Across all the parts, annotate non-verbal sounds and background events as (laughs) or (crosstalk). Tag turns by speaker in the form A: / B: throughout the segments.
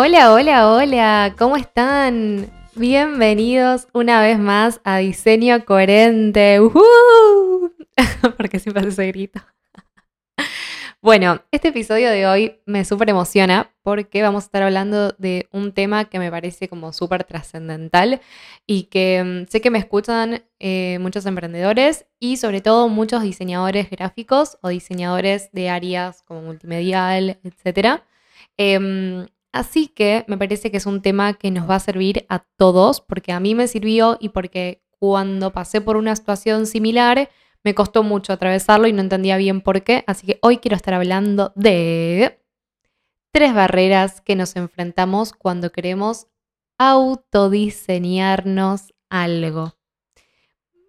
A: Hola, hola, hola, ¿cómo están? Bienvenidos una vez más a Diseño Coherente. ¡Uhú! (laughs) Porque siempre hace ese grito. Bueno, este episodio de hoy me súper emociona porque vamos a estar hablando de un tema que me parece como súper trascendental y que mm, sé que me escuchan eh, muchos emprendedores y sobre todo muchos diseñadores gráficos o diseñadores de áreas como multimedial, etc. Así que me parece que es un tema que nos va a servir a todos, porque a mí me sirvió y porque cuando pasé por una situación similar me costó mucho atravesarlo y no entendía bien por qué. Así que hoy quiero estar hablando de tres barreras que nos enfrentamos cuando queremos autodiseñarnos algo.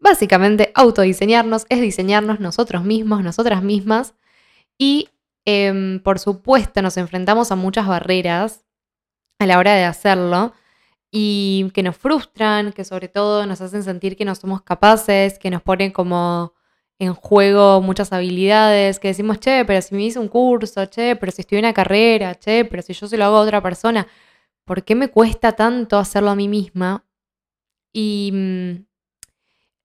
A: Básicamente, autodiseñarnos es diseñarnos nosotros mismos, nosotras mismas. Y Em, por supuesto, nos enfrentamos a muchas barreras a la hora de hacerlo y que nos frustran, que sobre todo nos hacen sentir que no somos capaces, que nos ponen como en juego muchas habilidades, que decimos, che, pero si me hice un curso, che, pero si estoy en una carrera, che, pero si yo se lo hago a otra persona, ¿por qué me cuesta tanto hacerlo a mí misma? Y mm,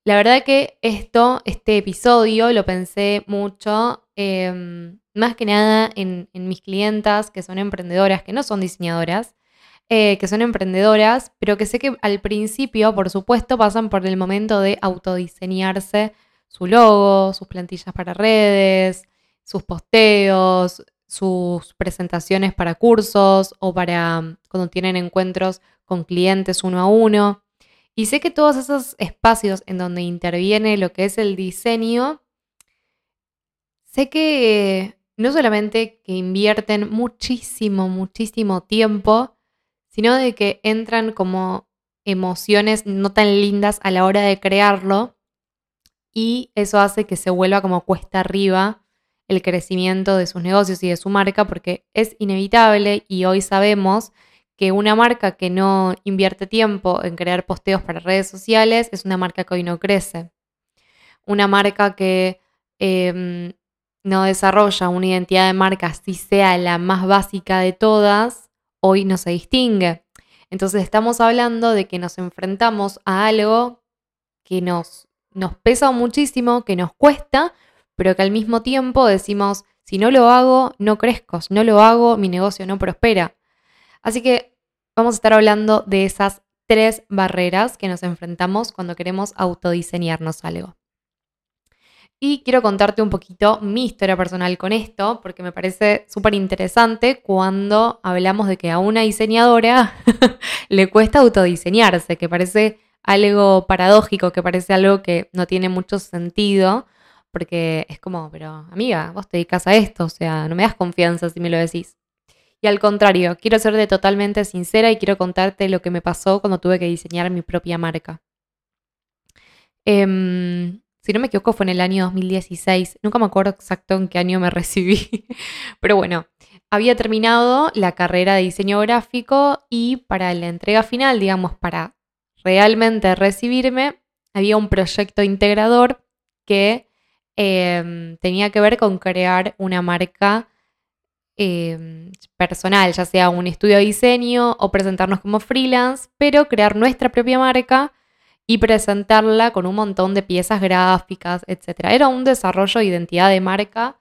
A: la verdad que esto, este episodio, lo pensé mucho em, más que nada en, mis clientas que son emprendedoras, que no son diseñadoras, eh, que son emprendedoras, pero que sé que al principio, por supuesto, pasan por el momento de autodiseñarse su logo, sus plantillas para redes, sus posteos, sus presentaciones para cursos o para mm, cuando tienen encuentros con clientes uno a uno. Y sé que todos esos espacios en donde interviene lo que es el diseño, sé que no solamente que invierten muchísimo, muchísimo tiempo, sino de que entran como emociones no tan lindas a la hora de crearlo y eso hace que se vuelva como cuesta arriba el crecimiento de sus negocios y de su marca porque es inevitable y hoy sabemos que una marca que no invierte tiempo en crear posteos para redes sociales es una marca que hoy no crece. Una marca que em, no desarrolla una identidad de marca, si sea la más básica de todas, hoy no se distingue. Entonces estamos hablando de que nos enfrentamos a algo que nos, nos pesa muchísimo, que nos cuesta, pero que al mismo tiempo decimos, si no lo hago, no crezco, si no lo hago, mi negocio no prospera. Así que vamos a estar hablando de esas tres barreras que nos enfrentamos cuando queremos autodiseñarnos algo. Y quiero contarte un poquito mi historia personal con esto, porque me parece súper interesante cuando hablamos de que a una diseñadora (laughs) le cuesta autodiseñarse, que parece algo paradójico, que parece algo que no tiene mucho sentido, porque es como, pero amiga, vos te dedicas a esto, o sea, no me das confianza si me lo decís. Y al contrario, quiero serte totalmente sincera y quiero contarte lo que me pasó cuando tuve que diseñar mi propia marca. Eh, si no me equivoco, fue en el año 2016. Nunca me acuerdo exacto en qué año me recibí. (laughs) Pero bueno, había terminado la carrera de diseño gráfico y para la entrega final, digamos, para realmente recibirme, había un proyecto integrador que em, tenía que ver con crear una marca em, personal, ya sea un estudio de diseño o presentarnos como freelance, pero crear nuestra propia marca y presentarla con un montón de piezas gráficas, etc. Era un desarrollo de identidad de marca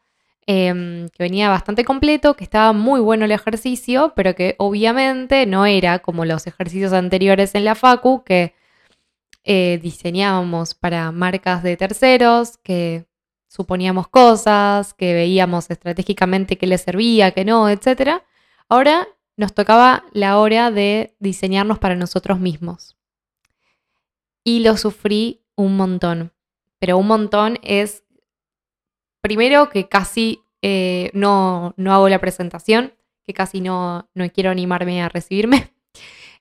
A: em, que venía bastante completo, que estaba muy bueno el ejercicio, pero que obviamente no era como los ejercicios anteriores en la Facu, que eh, diseñábamos para marcas de terceros, que suponíamos cosas, que veíamos estratégicamente qué les servía, qué no, etc. Ahora nos tocaba la hora de diseñarnos para nosotros mismos y lo sufrí un montón. Pero un montón es, primero que casi eh, no, no, hago la presentación, que casi no, no quiero animarme a recibirme. (laughs)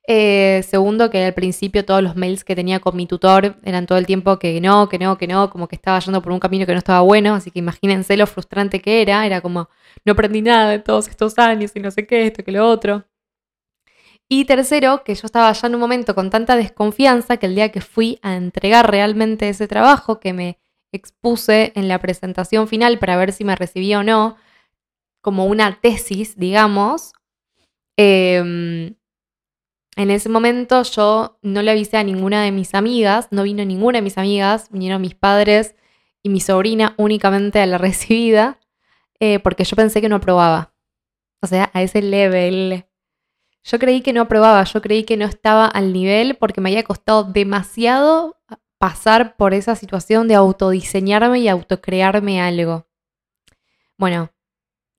A: Eh, segundo, que al principio todos los mails que tenía con mi tutor eran todo el tiempo que no, que no, que no, como que estaba yendo por un camino que no estaba bueno, así que imagínense lo frustrante que era, era como no aprendí nada de todos estos años y no sé qué, esto, que lo otro. Y tercero, que yo estaba ya en un momento con tanta desconfianza que el día que fui a entregar realmente ese trabajo que me expuse en la presentación final para ver si me recibía o no, como una tesis, digamos, Em, en ese momento yo no le avisé a ninguna de mis amigas, no vino ninguna de mis amigas, vinieron mis padres y mi sobrina únicamente a la (laughs) recibida, eh, porque yo pensé que no aprobaba. O sea, a ese level. Yo creí que no aprobaba, yo creí que no estaba al nivel porque me había costado demasiado pasar por esa situación de autodiseñarme y autocrearme algo. Bueno,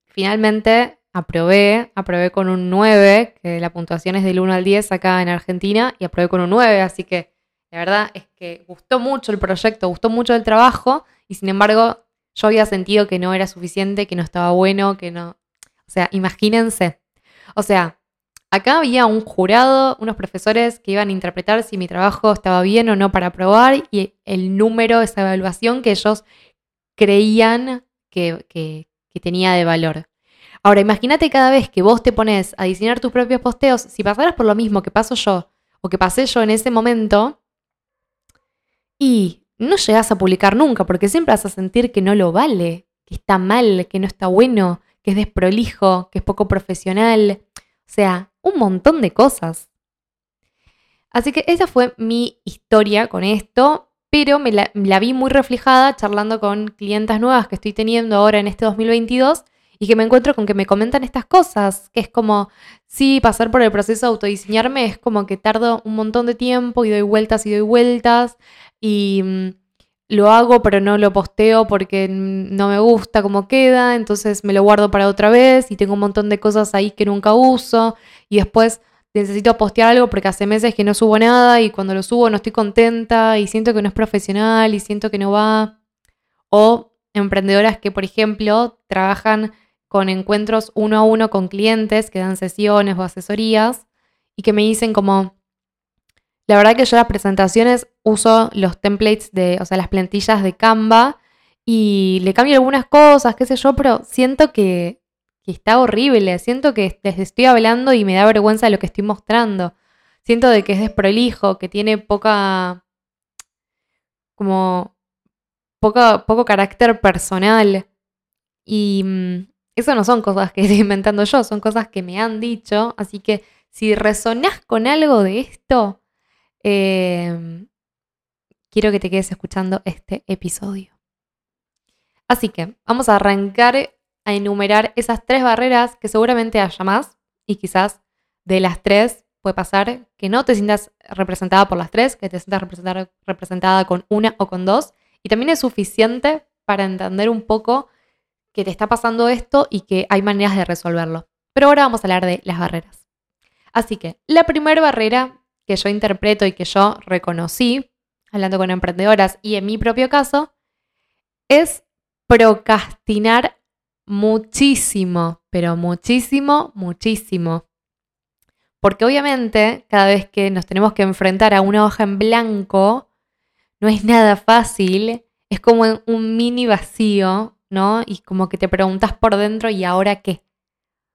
A: finalmente aprobé, aprobé con un 9, que la puntuación es del 1 al 10 acá en Argentina, y aprobé con un 9, así que la verdad es que gustó mucho el proyecto, gustó mucho el trabajo, y sin embargo yo había sentido que no era suficiente, que no estaba bueno, que no... O sea, imagínense. O sea, acá había un jurado, unos profesores que iban a interpretar si mi trabajo estaba bien o no para aprobar, y el número, esa evaluación que ellos creían que, que tenía de valor. Ahora, imagínate cada vez que vos te pones a diseñar tus propios posteos, si pasaras por lo mismo que paso yo o que pasé yo en ese momento, y no llegas a publicar nunca, porque siempre vas a sentir que no lo vale, que está mal, que no está bueno, que es desprolijo, que es poco profesional. Sea, un montón de cosas. Así que esa fue mi historia con esto, pero me la, la, vi muy reflejada charlando con clientas nuevas que estoy teniendo ahora en este 2022 y que me encuentro con que me comentan estas cosas, que es como, sí, pasar por el proceso de autodiseñarme es como que tardo un montón de tiempo y doy vueltas y doy vueltas y mm, lo hago pero no lo posteo porque no me gusta cómo queda, entonces me lo guardo para otra vez y tengo un montón de cosas ahí que nunca uso y después necesito postear algo porque hace meses que no subo nada y cuando lo subo no estoy contenta y siento que no es profesional y siento que no va. O emprendedoras que, por ejemplo, trabajan con encuentros uno a uno con clientes que dan sesiones o asesorías y que me dicen como, la verdad que yo las presentaciones uso los templates de, o sea, las plantillas de Canva y le cambio algunas cosas, qué sé yo, pero siento que, que está horrible, siento que les estoy hablando y me da vergüenza lo que estoy mostrando. Siento de que es desprolijo, que tiene poca, como, poca, poco carácter personal. Y mm, eso no son cosas que (laughs) estoy inventando yo, son cosas que me han dicho. Así que si resonás con algo de esto, em, quiero que te quedes escuchando este episodio. Así que vamos a arrancar a enumerar esas tres barreras que seguramente haya más y quizás de las tres puede pasar que no te sientas representada por las tres, que te sientas representada, representada con una o con dos. Y también es suficiente para entender un poco que te está pasando esto y que hay maneras de resolverlo. Pero ahora vamos a hablar de las barreras. Así que la primera barrera que yo interpreto y que yo reconocí, hablando con emprendedoras y en mi propio caso, es procrastinar muchísimo, pero muchísimo, muchísimo. Porque obviamente cada vez que nos tenemos que enfrentar a una hoja en blanco, no es nada fácil, es como un mini vacío ¿no? Y como que te preguntas por dentro, ¿y ahora qué?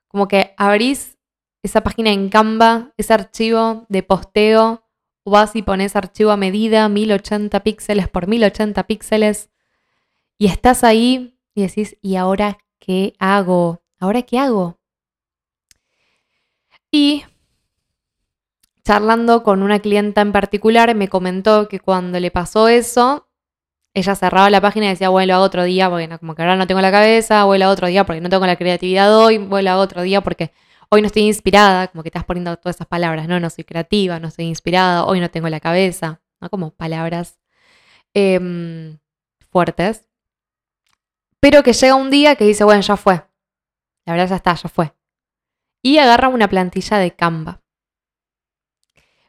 A: Como que abrís esa página en Canva, ese archivo de posteo, vas y pones archivo a medida, 1080 píxeles por 1080 píxeles, y estás ahí y decís, ¿y ahora qué hago? ¿Ahora qué hago? Y charlando con una clienta en particular, me comentó que cuando le pasó eso, ella cerraba la página y decía, bueno, a otro día, porque como que ahora no tengo la cabeza, vuelo a otro día porque no tengo la creatividad hoy, vuelo a otro día porque hoy no estoy inspirada, como que estás poniendo todas esas palabras, ¿no? No soy creativa, no soy inspirada, hoy no tengo la cabeza, ¿no? Como palabras em, fuertes. Pero que llega un día que dice, bueno, ya fue. La verdad ya está, ya fue. Y agarra una plantilla de Canva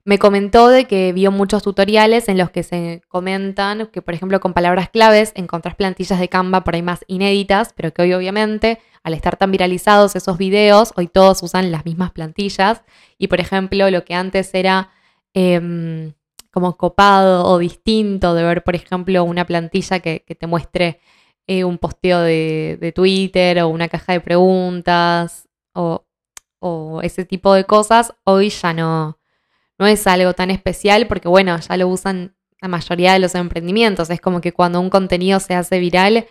A: me comentó de que vio muchos tutoriales en los que se comentan que, por ejemplo, con palabras claves encontrás plantillas de Canva por ahí más inéditas, pero que hoy obviamente, al estar tan viralizados esos videos, hoy todos usan las mismas plantillas. Y, por ejemplo, lo que antes era em, como copado o distinto de ver, por ejemplo, una plantilla que, te muestre eh, un posteo de, Twitter o una caja de preguntas o, o ese tipo de cosas, hoy ya no no es algo tan especial porque, bueno, ya lo usan la mayoría de los emprendimientos. Es como que cuando un contenido se hace viral,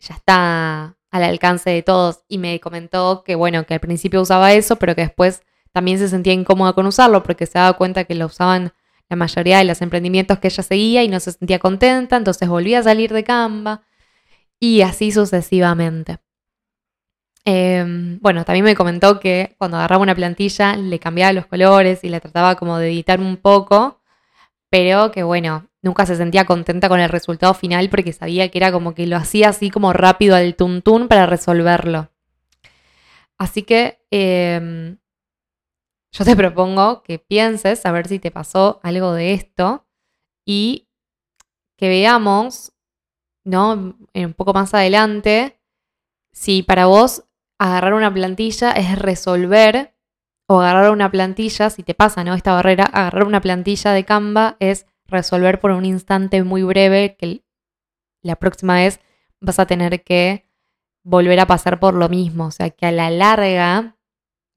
A: ya está al alcance de todos. Y me comentó que, bueno, que al principio usaba eso, pero que después también se sentía incómoda con usarlo porque se daba cuenta que lo usaban la mayoría de los emprendimientos que ella seguía y no se sentía contenta, entonces volvía a salir de Canva y así sucesivamente. Em, bueno, también me comentó que cuando agarraba una plantilla le cambiaba los colores y le trataba como de editar un poco, pero que bueno, nunca se sentía contenta con el resultado final porque sabía que era como que lo hacía así como rápido al tuntún para resolverlo. Así que em, yo te propongo que pienses a ver si te pasó algo de esto y que veamos, ¿no? Un poco más adelante, si para vos agarrar una plantilla es resolver o agarrar una plantilla, si te pasa, ¿no? Esta barrera, agarrar una plantilla de Canva es resolver por un instante muy breve que la próxima vez vas a tener que volver a pasar por lo mismo. O sea, que a la larga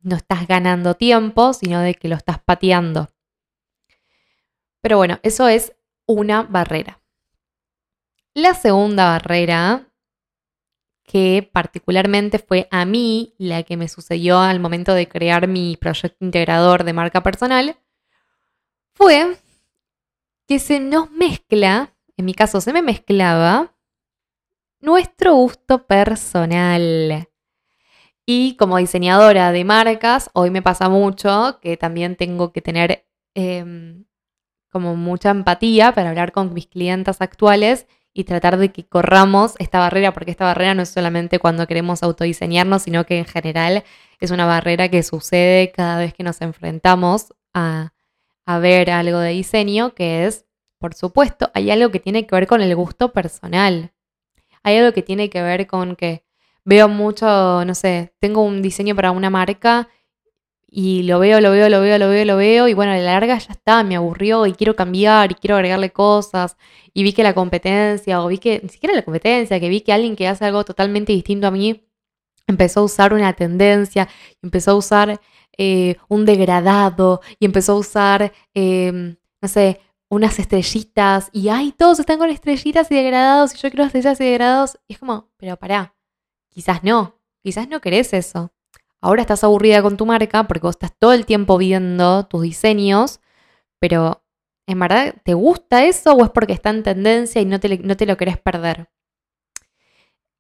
A: no estás ganando tiempo, sino de que lo estás pateando. Pero bueno, eso es una barrera. La segunda barrera, que particularmente fue a mí la que me sucedió al momento de crear mi proyecto integrador de marca personal, fue que se nos mezcla, en mi caso se me mezclaba, nuestro gusto personal. Y como diseñadora de marcas, hoy me pasa mucho que también tengo que tener em, como mucha empatía para hablar con mis clientes actuales y tratar de que corramos esta barrera, porque esta barrera no es solamente cuando queremos autodiseñarnos, sino que en general es una barrera que sucede cada vez que nos enfrentamos a, a ver algo de diseño, que es, por supuesto, hay algo que tiene que ver con el gusto personal. Hay algo que tiene que ver con que veo mucho, no sé, tengo un diseño para una marca y lo veo, lo veo, lo veo, lo veo, lo veo y bueno, a la larga ya está, me aburrió y quiero cambiar y quiero agregarle cosas y vi que la competencia o vi que, ni siquiera la competencia, que vi que alguien que hace algo totalmente distinto a mí empezó a usar una tendencia, empezó a usar eh, un degradado y empezó a usar, em, no sé, unas estrellitas y ay, todos están con estrellitas y degradados y yo quiero estrellitas y degradados y es como, pero pará, Quizás no, quizás no querés eso. Ahora estás aburrida con tu marca porque vos estás todo el tiempo viendo tus diseños, pero ¿en verdad te gusta eso o es porque está en tendencia y no te, no te lo querés perder?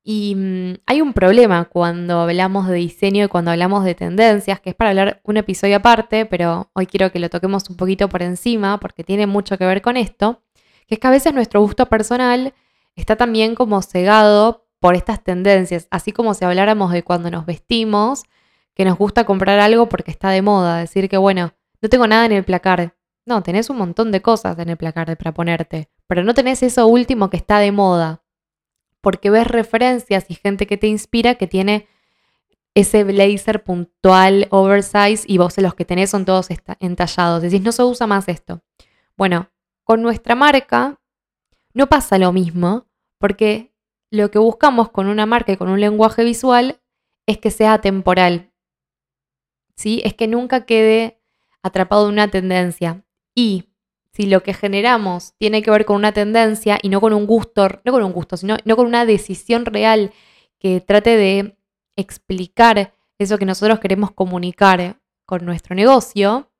A: Y mm, hay un problema cuando hablamos de diseño y cuando hablamos de tendencias, que es para hablar un episodio aparte, pero hoy quiero que lo toquemos un poquito por encima porque tiene mucho que ver con esto, que es que a veces nuestro gusto personal está también como cegado por estas tendencias, así como si habláramos de cuando nos vestimos, que nos gusta comprar algo porque está de moda, decir que bueno, no tengo nada en el placar. No, tenés un montón de cosas en el placar para ponerte, pero no tenés eso último que está de moda, porque ves referencias y gente que te inspira que tiene ese blazer puntual, oversize, y vos los que tenés son todos entallados. Decís, no se usa más esto. Bueno, con nuestra marca no pasa lo mismo, porque lo que buscamos con una marca y con un lenguaje visual es que sea temporal. ¿Sí? Es que nunca quede atrapado en una tendencia. Y si lo que generamos tiene que ver con una tendencia y no con un gusto, no con un gusto, sino no con una decisión real que trate de explicar eso que nosotros queremos comunicar con nuestro negocio,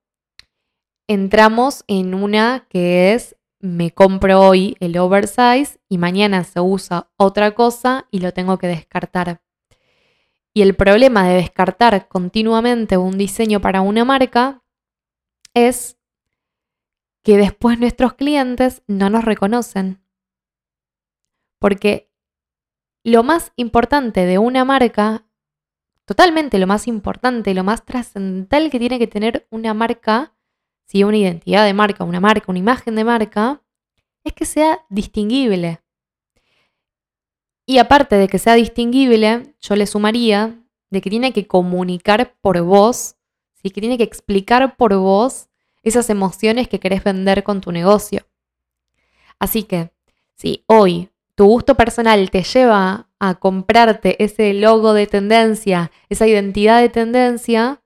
A: entramos en una que es me compro hoy el oversize y mañana se usa otra cosa y lo tengo que descartar. Y el problema de descartar continuamente un diseño para una marca es que después nuestros clientes no nos reconocen. Porque lo más importante de una marca, totalmente lo más importante, lo más trascendental que tiene que tener una marca, si una identidad de marca, una marca, una imagen de marca, es que sea distinguible. Y aparte de que sea distinguible, yo le sumaría de que tiene que comunicar por voz, ¿sí? que tiene que explicar por voz esas emociones que querés vender con tu negocio. Así que, si hoy tu gusto personal te lleva a comprarte ese logo de tendencia, esa identidad de tendencia,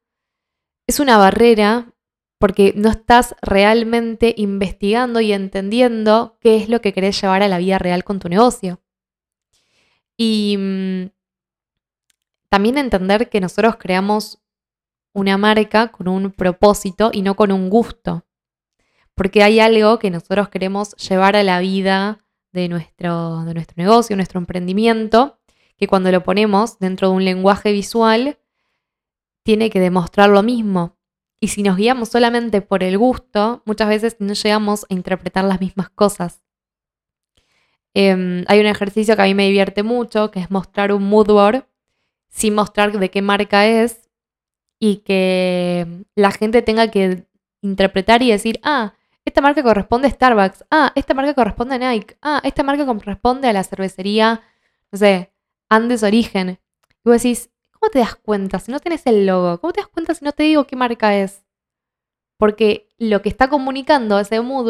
A: es una barrera porque no estás realmente investigando y entendiendo qué es lo que querés llevar a la vida real con tu negocio. Y mm, también entender que nosotros creamos una marca con un propósito y no con un gusto. Porque hay algo que nosotros queremos llevar a la vida de nuestro, de nuestro negocio, nuestro emprendimiento, que cuando lo ponemos dentro de un lenguaje visual, tiene que demostrar lo mismo. Y si nos guiamos solamente por el gusto, muchas veces no llegamos a interpretar las mismas cosas. Em, hay un ejercicio que a mí me divierte mucho, que es mostrar un mood board sin mostrar de qué marca es y que la gente tenga que interpretar y decir, ah, esta marca corresponde a Starbucks, ah, esta marca corresponde a Nike, ah, esta marca corresponde a la cervecería, no sé, Andes Origen. Y vos decís, ¿cómo te das cuenta si no tenés el logo? ¿Cómo te das cuenta si no te digo qué marca es? Porque lo que está comunicando ese mood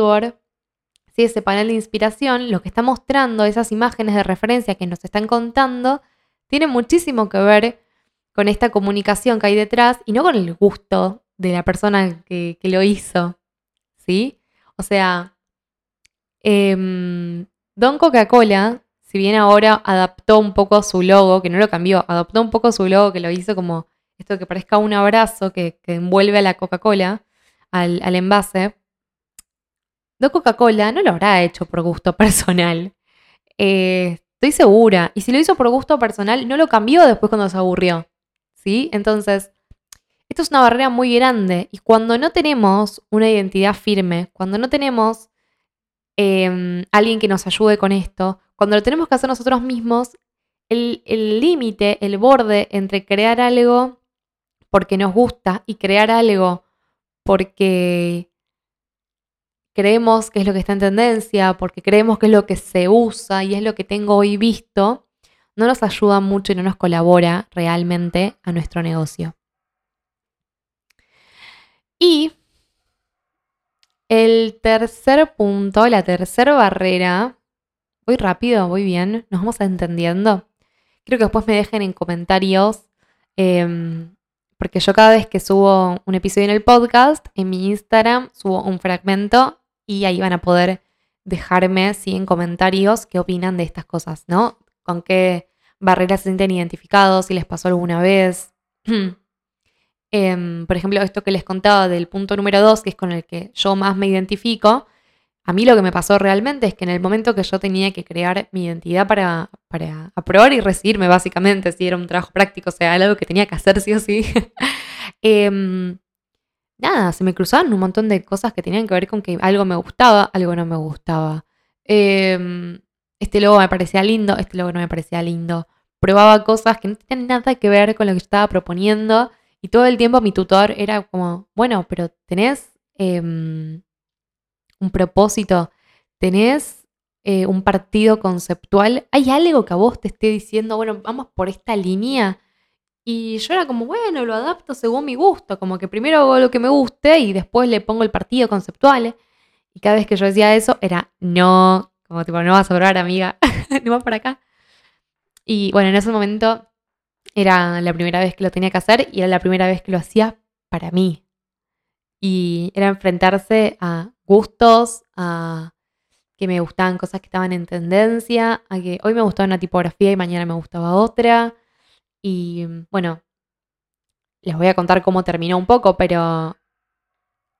A: board ese panel de inspiración, lo que está mostrando, esas imágenes de referencia que nos están contando, tiene muchísimo que ver con esta comunicación que hay detrás y no con el gusto de la persona que, lo hizo. ¿Sí? O sea, em, Don Coca-Cola, si bien ahora adaptó un poco su logo, que no lo cambió, adaptó un poco su logo, que lo hizo como esto que parezca un abrazo que, envuelve a la Coca-Cola, al envase, de Coca-Cola no lo habrá hecho por gusto (laughs) personal. Eh, estoy segura. Y si lo hizo por gusto personal, no lo cambió después cuando se aburrió. ¿Sí? Entonces, esto es una barrera muy grande. Y cuando no tenemos una identidad firme, cuando no tenemos em, alguien que nos ayude con esto, cuando lo tenemos que hacer nosotros mismos, el límite, el borde entre crear algo porque nos gusta y crear algo porque creemos que es lo que está en tendencia, porque creemos que es lo que se usa y es lo que tengo hoy visto, no nos ayuda mucho y no nos colabora realmente a nuestro negocio. Y el tercer punto, la tercera barrera, voy rápido, voy bien, nos vamos entendiendo. Quiero que después me dejen en comentarios, em, porque yo cada vez que subo un episodio en el podcast, en mi Instagram subo un fragmento y ahí van a poder dejarme ¿sí? en comentarios qué opinan de estas cosas, ¿no? Con qué barreras se sienten identificados, si les pasó alguna vez. (clears throat) Em, por ejemplo, esto que les contaba del punto número dos, que es con el que yo más me identifico, a mí lo que me pasó realmente es que en el momento que yo tenía que crear mi identidad para, para aprobar y recibirme, básicamente, si era un trabajo práctico, o sea, algo que tenía que hacer sí o sí, (laughs) eh, nada, se me cruzaban un montón de cosas que tenían que ver con que algo me gustaba, algo no me gustaba. Em, este logo me parecía lindo, este logo no me parecía lindo. Probaba cosas que no tenían nada que ver con lo que yo estaba proponiendo y todo el tiempo mi tutor era como, bueno, pero tenés em, un propósito, tenés eh, un partido conceptual, hay algo que a vos te esté diciendo, bueno, vamos por esta línea. Y yo era como, bueno, lo adapto según mi gusto, como que primero hago lo que me guste y después le pongo el partido conceptual. Y cada vez que yo decía eso era, no, como tipo, no vas a probar, amiga, (laughs) no vas para acá. Y bueno, en ese momento era la primera vez que lo tenía que hacer y era la primera vez que lo hacía para mí. Y era enfrentarse a gustos, a que me gustaban cosas que estaban en tendencia, a que hoy me gustaba una tipografía y mañana me gustaba otra y bueno, les voy a contar cómo terminó un poco, pero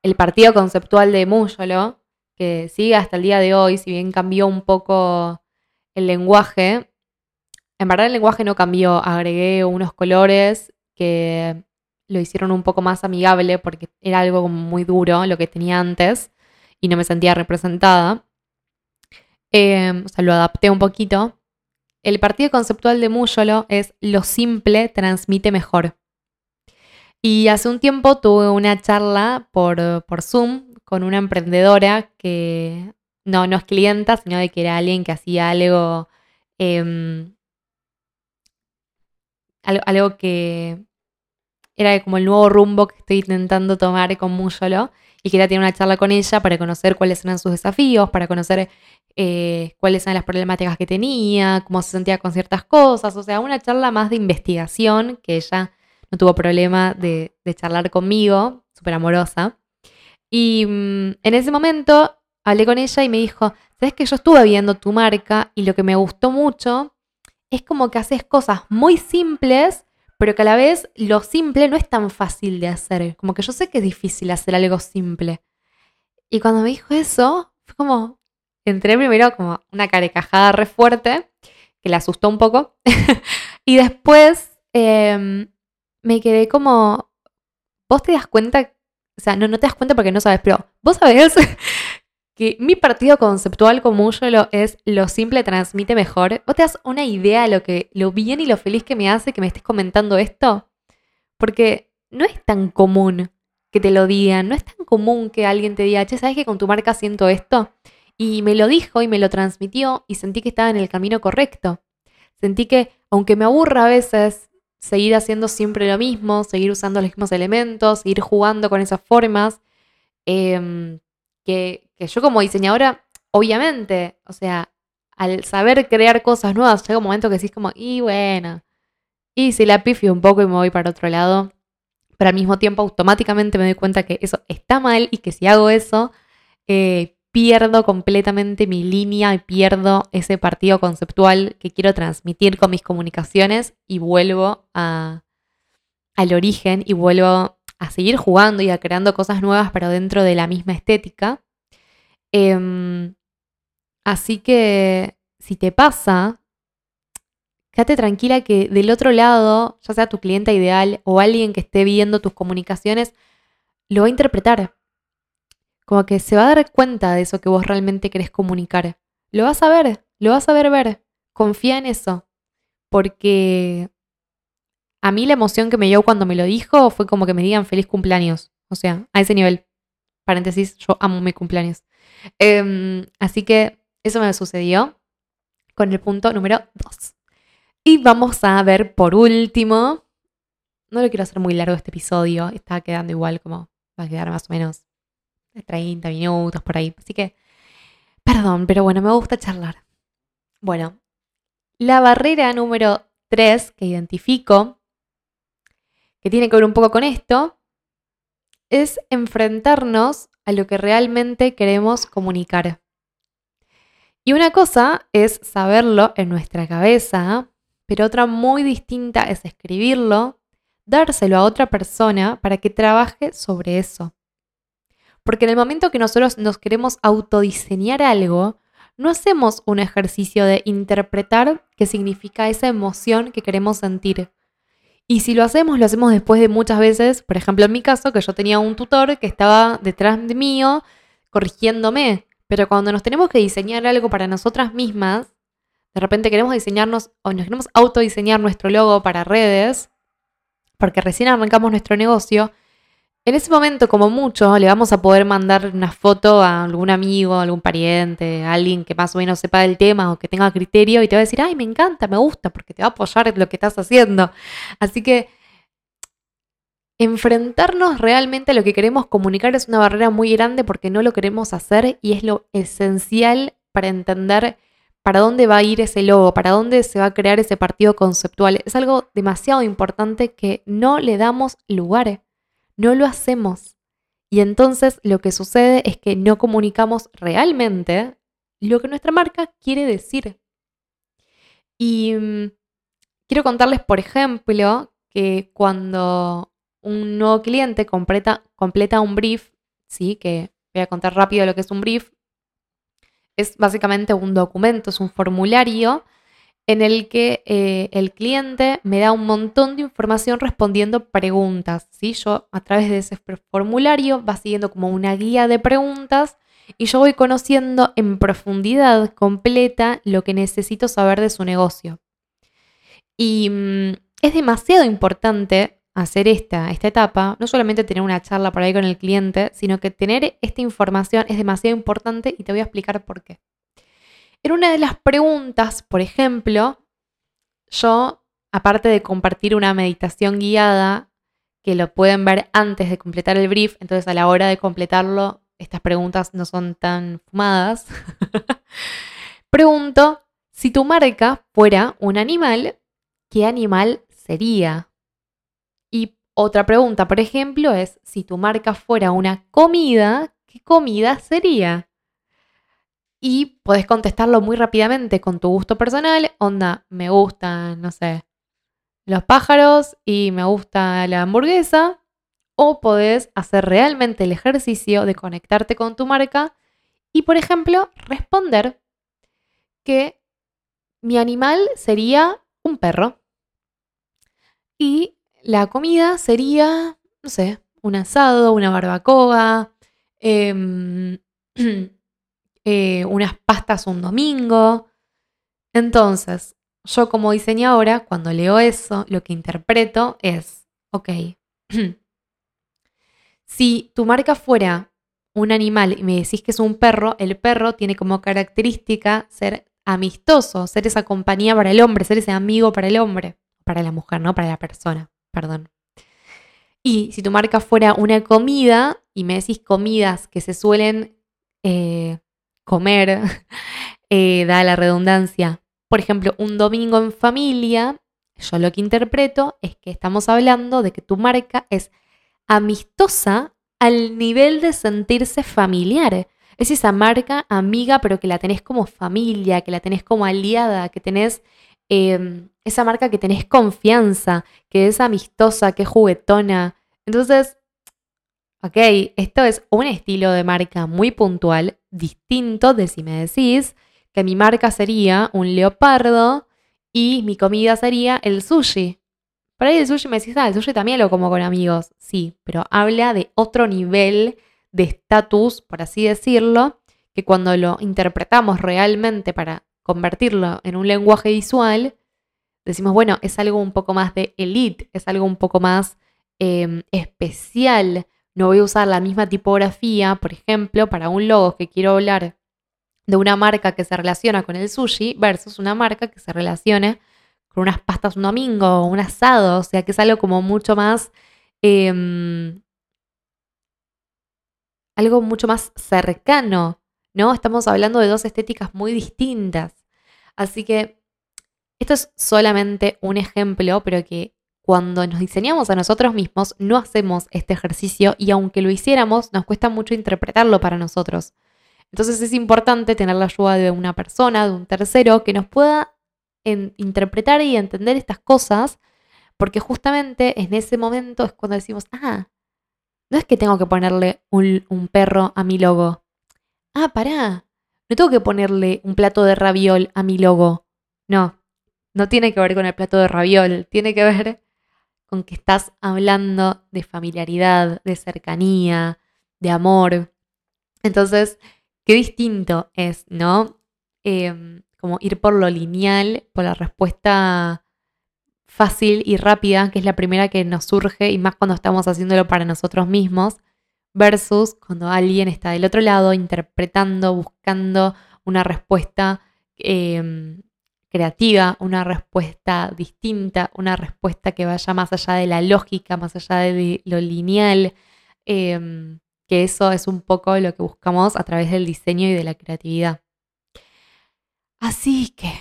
A: el partido conceptual de Múyolo, que sigue hasta el día de hoy, si bien cambió un poco el lenguaje, en verdad el lenguaje no cambió, agregué unos colores que lo hicieron un poco más amigable porque era algo muy duro lo que tenía antes y no me sentía representada. Em, o sea, lo adapté un poquito. El partido conceptual de Múyolo es lo simple transmite mejor. Y hace un tiempo tuve una charla por, Zoom con una emprendedora que no, no es clienta, sino de que era alguien que hacía algo, em, algo, que era como el nuevo rumbo que estoy intentando tomar con Múyolo y quería tener una charla con ella para conocer cuáles eran sus desafíos, para conocer eh, cuáles eran las problemáticas que tenía, cómo se sentía con ciertas cosas, o sea, una charla más de investigación que ella no tuvo problema de, charlar conmigo, súper amorosa. Y mm, en ese momento hablé con ella y me dijo, sabes que yo estuve viendo tu marca y lo que me gustó mucho es como que haces cosas muy simples, pero que a la vez lo simple no es tan fácil de hacer. Como que yo sé que es difícil hacer algo simple. Y cuando me dijo eso, fue como, entré primero como una carecajada re fuerte, que le asustó un poco. (laughs) y después em, me quedé como, vos te das cuenta, o sea, no, no te das cuenta porque no sabes, pero vos sabés (laughs) que mi partido conceptual como yo es lo simple transmite mejor. ¿Vos te das una idea de lo, que, lo bien y lo feliz que me hace que me estés comentando esto? Porque no es tan común que te lo digan, no es tan común que alguien te diga, che, ¿sabes que con tu marca siento esto? Y me lo dijo y me lo transmitió y sentí que estaba en el camino correcto. Sentí que, aunque me aburra a veces seguir haciendo siempre lo mismo, seguir usando los mismos elementos, seguir jugando con esas formas, eh, que, yo como diseñadora, obviamente, o sea, al saber crear cosas nuevas, llega un momento que decís como, y bueno, y si la pifio un poco y me voy para otro lado, pero al mismo tiempo automáticamente me doy cuenta que eso está mal y que si hago eso, eh, pierdo completamente mi línea y pierdo ese partido conceptual que quiero transmitir con mis comunicaciones y vuelvo al origen y vuelvo a seguir jugando y a creando cosas nuevas, pero dentro de la misma estética. Em, así que si te pasa, quédate tranquila que del otro lado, ya sea tu cliente ideal o alguien que esté viendo tus comunicaciones, lo va a interpretar. Como que se va a dar cuenta de eso que vos realmente querés comunicar. Lo vas a ver, lo vas a ver ver. Confía en eso. Porque a mí la emoción que me dio cuando me lo dijo fue como que me digan feliz cumpleaños. O sea, a ese nivel. Paréntesis, yo amo mi cumpleaños. Em, así que eso me sucedió con el punto número 2. Y vamos a ver por último, no lo quiero hacer muy largo este episodio, está quedando igual como va a quedar más o menos 30 minutos por ahí. Así que, perdón, pero bueno, me gusta charlar. Bueno, la barrera número 3 que identifico que tiene que ver un poco con esto, es enfrentarnos a lo que realmente queremos comunicar. Y una cosa es saberlo en nuestra cabeza, pero otra muy distinta es escribirlo, dárselo a otra persona para que trabaje sobre eso. Porque en el momento que nosotros nos queremos autodiseñar algo, no hacemos un ejercicio de interpretar qué significa esa emoción que queremos sentir, y si lo hacemos, lo hacemos después de muchas veces, por ejemplo en mi caso, que yo tenía un tutor que estaba detrás de mío corrigiéndome, pero cuando nos tenemos que diseñar algo para nosotras mismas, de repente queremos diseñarnos o nos queremos autodiseñar nuestro logo para redes, porque recién arrancamos nuestro negocio, en ese momento, como mucho, le vamos a poder mandar una foto a algún amigo, algún pariente, a alguien que más o menos sepa del tema o que tenga criterio y te va a decir, ay, me encanta, me gusta, porque te va a apoyar en lo que estás haciendo. Así que enfrentarnos realmente a lo que queremos comunicar es una barrera muy grande porque no lo queremos hacer y es lo esencial para entender para dónde va a ir ese logo, para dónde se va a crear ese partido conceptual. Es algo demasiado importante que no le damos lugar no lo hacemos. Y entonces lo que sucede es que no comunicamos realmente lo que nuestra marca quiere decir. Y mm, quiero contarles, por ejemplo, que cuando un nuevo cliente completa, completa un brief, ¿sí? que voy a contar rápido lo que es un brief, es básicamente un documento, es un formulario en el que eh, el cliente me da un montón de información respondiendo preguntas. ¿sí? Yo a través de ese formulario va siguiendo como una guía de preguntas y yo voy conociendo en profundidad completa lo que necesito saber de su negocio. Y mm, es demasiado importante hacer esta, esta etapa, no solamente tener una charla por ahí con el cliente, sino que tener esta información es demasiado importante y te voy a explicar por qué. En una de las preguntas, por ejemplo, yo, aparte de compartir una meditación guiada, que lo pueden ver antes de completar el brief, entonces a la hora de completarlo, estas preguntas no son tan fumadas, (laughs) pregunto, si tu marca fuera un animal, ¿qué animal sería? Y otra pregunta, por ejemplo, es, si tu marca fuera una comida, ¿qué comida sería? Y podés contestarlo muy rápidamente con tu gusto personal, onda, me gusta, no sé, los pájaros y me gusta la hamburguesa. O podés hacer realmente el ejercicio de conectarte con tu marca y, por ejemplo, responder que mi animal sería un perro. Y la comida sería, no sé, un asado, una barbacoa, em, (clears throat) (clears throat) eh, unas pastas un domingo. Entonces, yo como diseñadora, cuando leo eso, lo que interpreto es, ok, (clears throat) si tu marca fuera un animal y me decís que es un perro, el perro tiene como característica ser amistoso, ser esa compañía para el hombre, ser ese amigo para el hombre, para la mujer, no para la persona, perdón. Y si tu marca fuera una comida y me decís comidas que se suelen eh, comer, (laughs) eh, da la redundancia, por ejemplo, un domingo en familia, yo lo que interpreto es que estamos hablando de que tu marca es amistosa al nivel de sentirse familiar. Es esa marca amiga, pero que la tenés como familia, que la tenés como aliada, que tenés em, esa marca que tenés confianza, que es amistosa, que es juguetona. Entonces, ok, esto es un estilo de marca muy puntual, distinto de si me decís que mi marca sería un leopardo y mi comida sería el sushi. Por ahí el sushi me decís, ah, el sushi también lo como con amigos. Sí, pero habla de otro nivel de estatus, por así decirlo, que cuando lo interpretamos realmente para convertirlo en un lenguaje visual, decimos, bueno, es algo un poco más de elite, es algo un poco más em, especial. No voy a usar la misma tipografía, por ejemplo, para un logo que quiero hablar de una marca que se relaciona con el sushi versus una marca que se relacione con unas pastas un domingo o un asado, o sea que es algo como mucho más, em, algo mucho más cercano, ¿no? Estamos hablando de dos estéticas muy distintas. Así que esto es solamente un ejemplo, pero que cuando nos diseñamos a nosotros mismos no hacemos este ejercicio y aunque lo hiciéramos nos cuesta mucho interpretarlo para nosotros. Entonces es importante tener la ayuda de una persona, de un tercero, que nos pueda interpretar y entender estas cosas, porque justamente en ese momento es cuando decimos, ah, no es que tengo que ponerle un, perro a mi logo. Ah, pará, no tengo que ponerle un plato de raviol a mi logo. No, no tiene que ver con el plato de raviol, tiene que ver con que estás hablando de familiaridad, de cercanía, de amor. Entonces, qué distinto es, ¿no? Em, como ir por lo lineal, por la respuesta fácil y rápida, que es la primera que nos surge, y más cuando estamos haciéndolo para nosotros mismos, versus cuando alguien está del otro lado interpretando, buscando una respuesta em, creativa, una respuesta distinta, una respuesta que vaya más allá de la lógica, más allá de lo lineal. Em, que eso es un poco lo que buscamos a través del diseño y de la creatividad. Así que,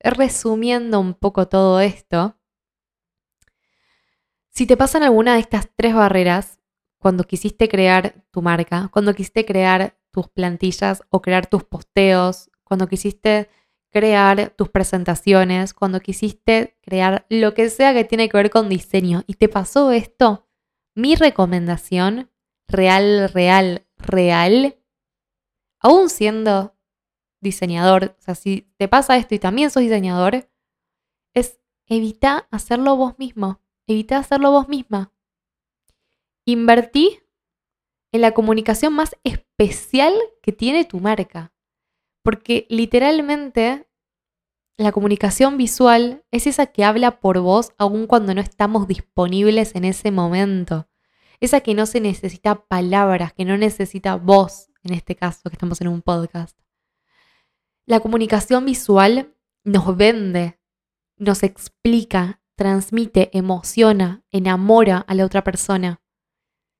A: resumiendo un poco todo esto, si te pasan alguna de estas tres barreras, cuando quisiste crear tu marca, cuando quisiste crear tus plantillas o crear tus posteos, cuando quisiste crear tus presentaciones, cuando quisiste crear lo que sea que tiene que ver con diseño y te pasó esto, mi recomendación real, real, real, aún siendo diseñador, o sea, si te pasa esto y también sos diseñador, es evita hacerlo vos mismo, evita hacerlo vos misma. Invertí en la comunicación más especial que tiene tu marca, porque literalmente la comunicación visual es esa que habla por vos aun cuando no estamos disponibles en ese momento esa que no se necesita palabras, que no necesita voz, en este caso que estamos en un podcast. La comunicación visual nos vende, nos explica, transmite, emociona, enamora a la otra persona.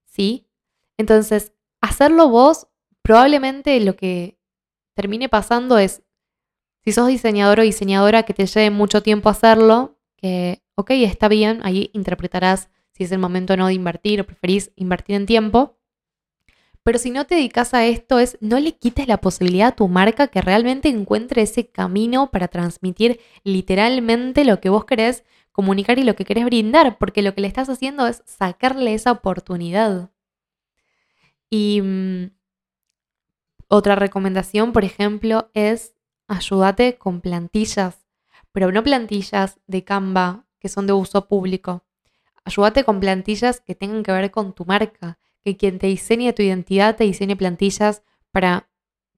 A: ¿Sí? Entonces, hacerlo vos, probablemente lo que termine pasando es, si sos diseñador o diseñadora que te lleve mucho tiempo hacerlo, que, ok, está bien, ahí interpretarás si es el momento no de invertir o preferís invertir en tiempo. Pero si no te dedicas a esto es no le quites la posibilidad a tu marca que realmente encuentre ese camino para transmitir literalmente lo que vos querés comunicar y lo que querés brindar, porque lo que le estás haciendo es sacarle esa oportunidad. Y mm, otra recomendación, por ejemplo, es ayúdate con plantillas, pero no plantillas de Canva que son de uso público. Ayúdate con plantillas que tengan que ver con tu marca, que quien te diseñe tu identidad te diseñe plantillas para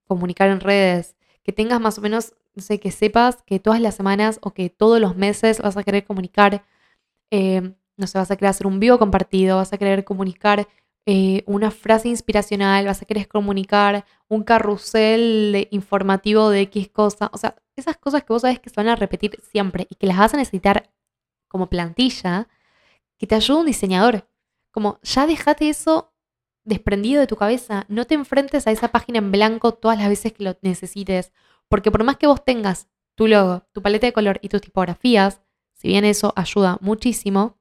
A: comunicar en redes, que tengas más o menos, no sé, que sepas que todas las semanas o que todos los meses vas a querer comunicar, eh, no sé, vas a querer hacer un vivo compartido, vas a querer comunicar eh, una frase inspiracional, vas a querer comunicar un carrusel informativo de X cosa. O sea, esas cosas que vos sabes que se van a repetir siempre y que las vas a necesitar como plantilla, que te ayude un diseñador. Como ya dejate eso desprendido de tu cabeza. No te enfrentes a esa página en blanco todas las veces que lo necesites. Porque por más que vos tengas tu logo, tu paleta de color y tus tipografías, si bien eso ayuda muchísimo,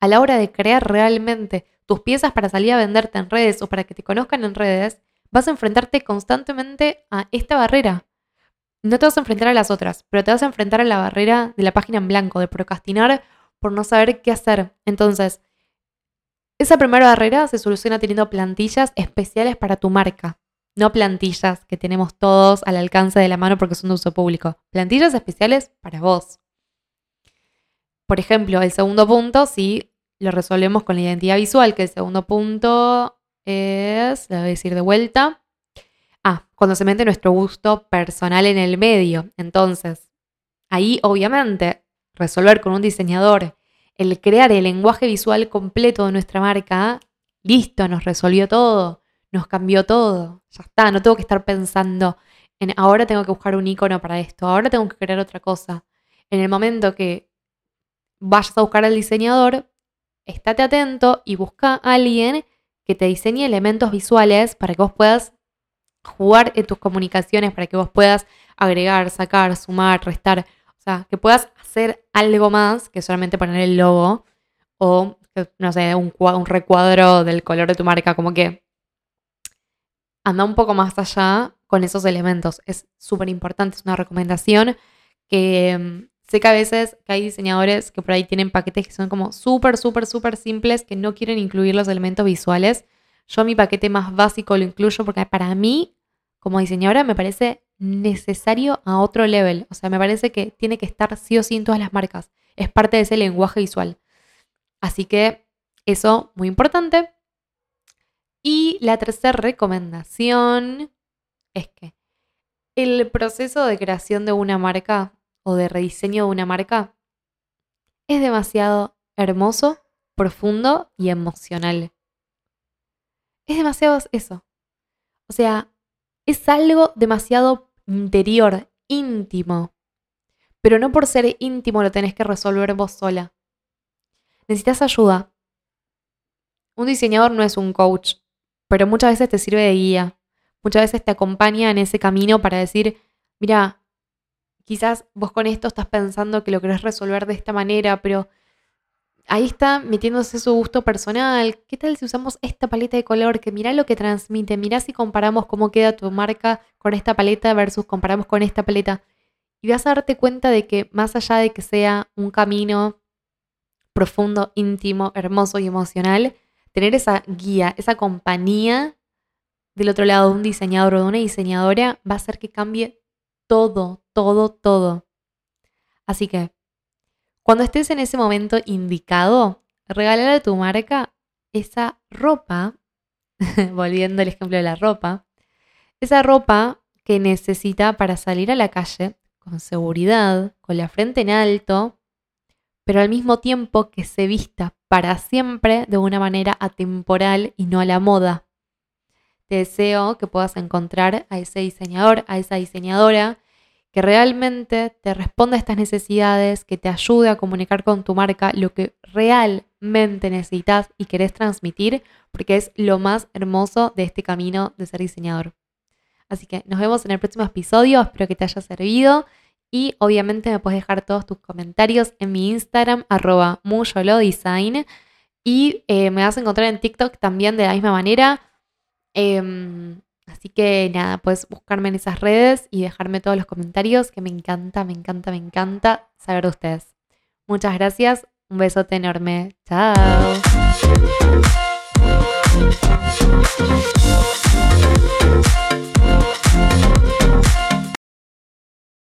A: a la hora de crear realmente tus piezas para salir a venderte en redes o para que te conozcan en redes, vas a enfrentarte constantemente a esta barrera. No te vas a enfrentar a las otras, pero te vas a enfrentar a la barrera de la página en blanco, de procrastinar por no saber qué hacer. Entonces, esa primera barrera se soluciona teniendo plantillas especiales para tu marca. No plantillas que tenemos todos al alcance de la mano porque son de uso público. Plantillas especiales para vos. Por ejemplo, el segundo punto, si lo resolvemos con la identidad visual, que el segundo punto es, a decir de vuelta, ah, cuando se mete nuestro gusto personal en el medio. Entonces, ahí obviamente resolver con un diseñador el crear el lenguaje visual completo de nuestra marca, listo, nos resolvió todo, nos cambió todo, ya está, no tengo que estar pensando en ahora tengo que buscar un icono para esto, ahora tengo que crear otra cosa. En el momento que vayas a buscar al diseñador, estate atento y busca a alguien que te diseñe elementos visuales para que vos puedas jugar en tus comunicaciones, para que vos puedas agregar, sacar, sumar, restar. O sea, que puedas hacer algo más que solamente poner el logo o, no sé, un, un recuadro del color de tu marca. Como que anda un poco más allá con esos elementos. Es súper importante, es una recomendación que mm, Sé que a veces que hay diseñadores que por ahí tienen paquetes que son como súper, súper, súper simples, que no quieren incluir los elementos visuales. Yo mi paquete más básico lo incluyo porque para mí, como diseñadora, me parece necesario a otro level. O sea, me parece que tiene que estar sí o sí en todas las marcas. Es parte de ese lenguaje visual. Así que eso, muy importante. Y la tercera recomendación es que el proceso de creación de una marca o de rediseño de una marca es demasiado hermoso, profundo y emocional. Es demasiado eso. O sea, es algo demasiado interior, íntimo. Pero no por ser íntimo lo tenés que resolver vos sola. Necesitas ayuda. Un diseñador no es un coach, pero muchas veces te sirve de guía. Muchas veces te acompaña en ese camino para decir, mira, quizás vos con esto estás pensando que lo querés resolver de esta manera, pero ahí está metiéndose su gusto personal. ¿Qué tal si usamos esta paleta de color? Que mira lo que transmite, mira si comparamos cómo queda tu marca con esta paleta versus comparamos con esta paleta. Y vas a darte cuenta de que más allá de que sea un camino profundo, íntimo, hermoso y emocional, tener esa guía, esa compañía del otro lado de un diseñador o de una diseñadora va a hacer que cambie todo, todo, todo. Así que, cuando estés en ese momento indicado, regalar a tu marca esa ropa, (laughs) volviendo al ejemplo de la ropa, esa ropa que necesita para salir a la calle con seguridad, con la frente en alto, pero al mismo tiempo que se vista para siempre de una manera atemporal y no a la moda. Te deseo que puedas encontrar a ese diseñador, a esa diseñadora que realmente te responda a estas necesidades, que te ayude a comunicar con tu marca lo que realmente necesitas y querés transmitir, porque es lo más hermoso de este camino de ser diseñador. Así que nos vemos en el próximo episodio, espero que te haya servido y obviamente me puedes dejar todos tus comentarios en mi Instagram, arroba muyolodesign y eh, me vas a encontrar en TikTok también de la misma manera. Em, Así que nada, puedes buscarme en esas redes y dejarme todos los comentarios, que me encanta, me encanta, me encanta saber de ustedes. Muchas gracias, un besote enorme, chao.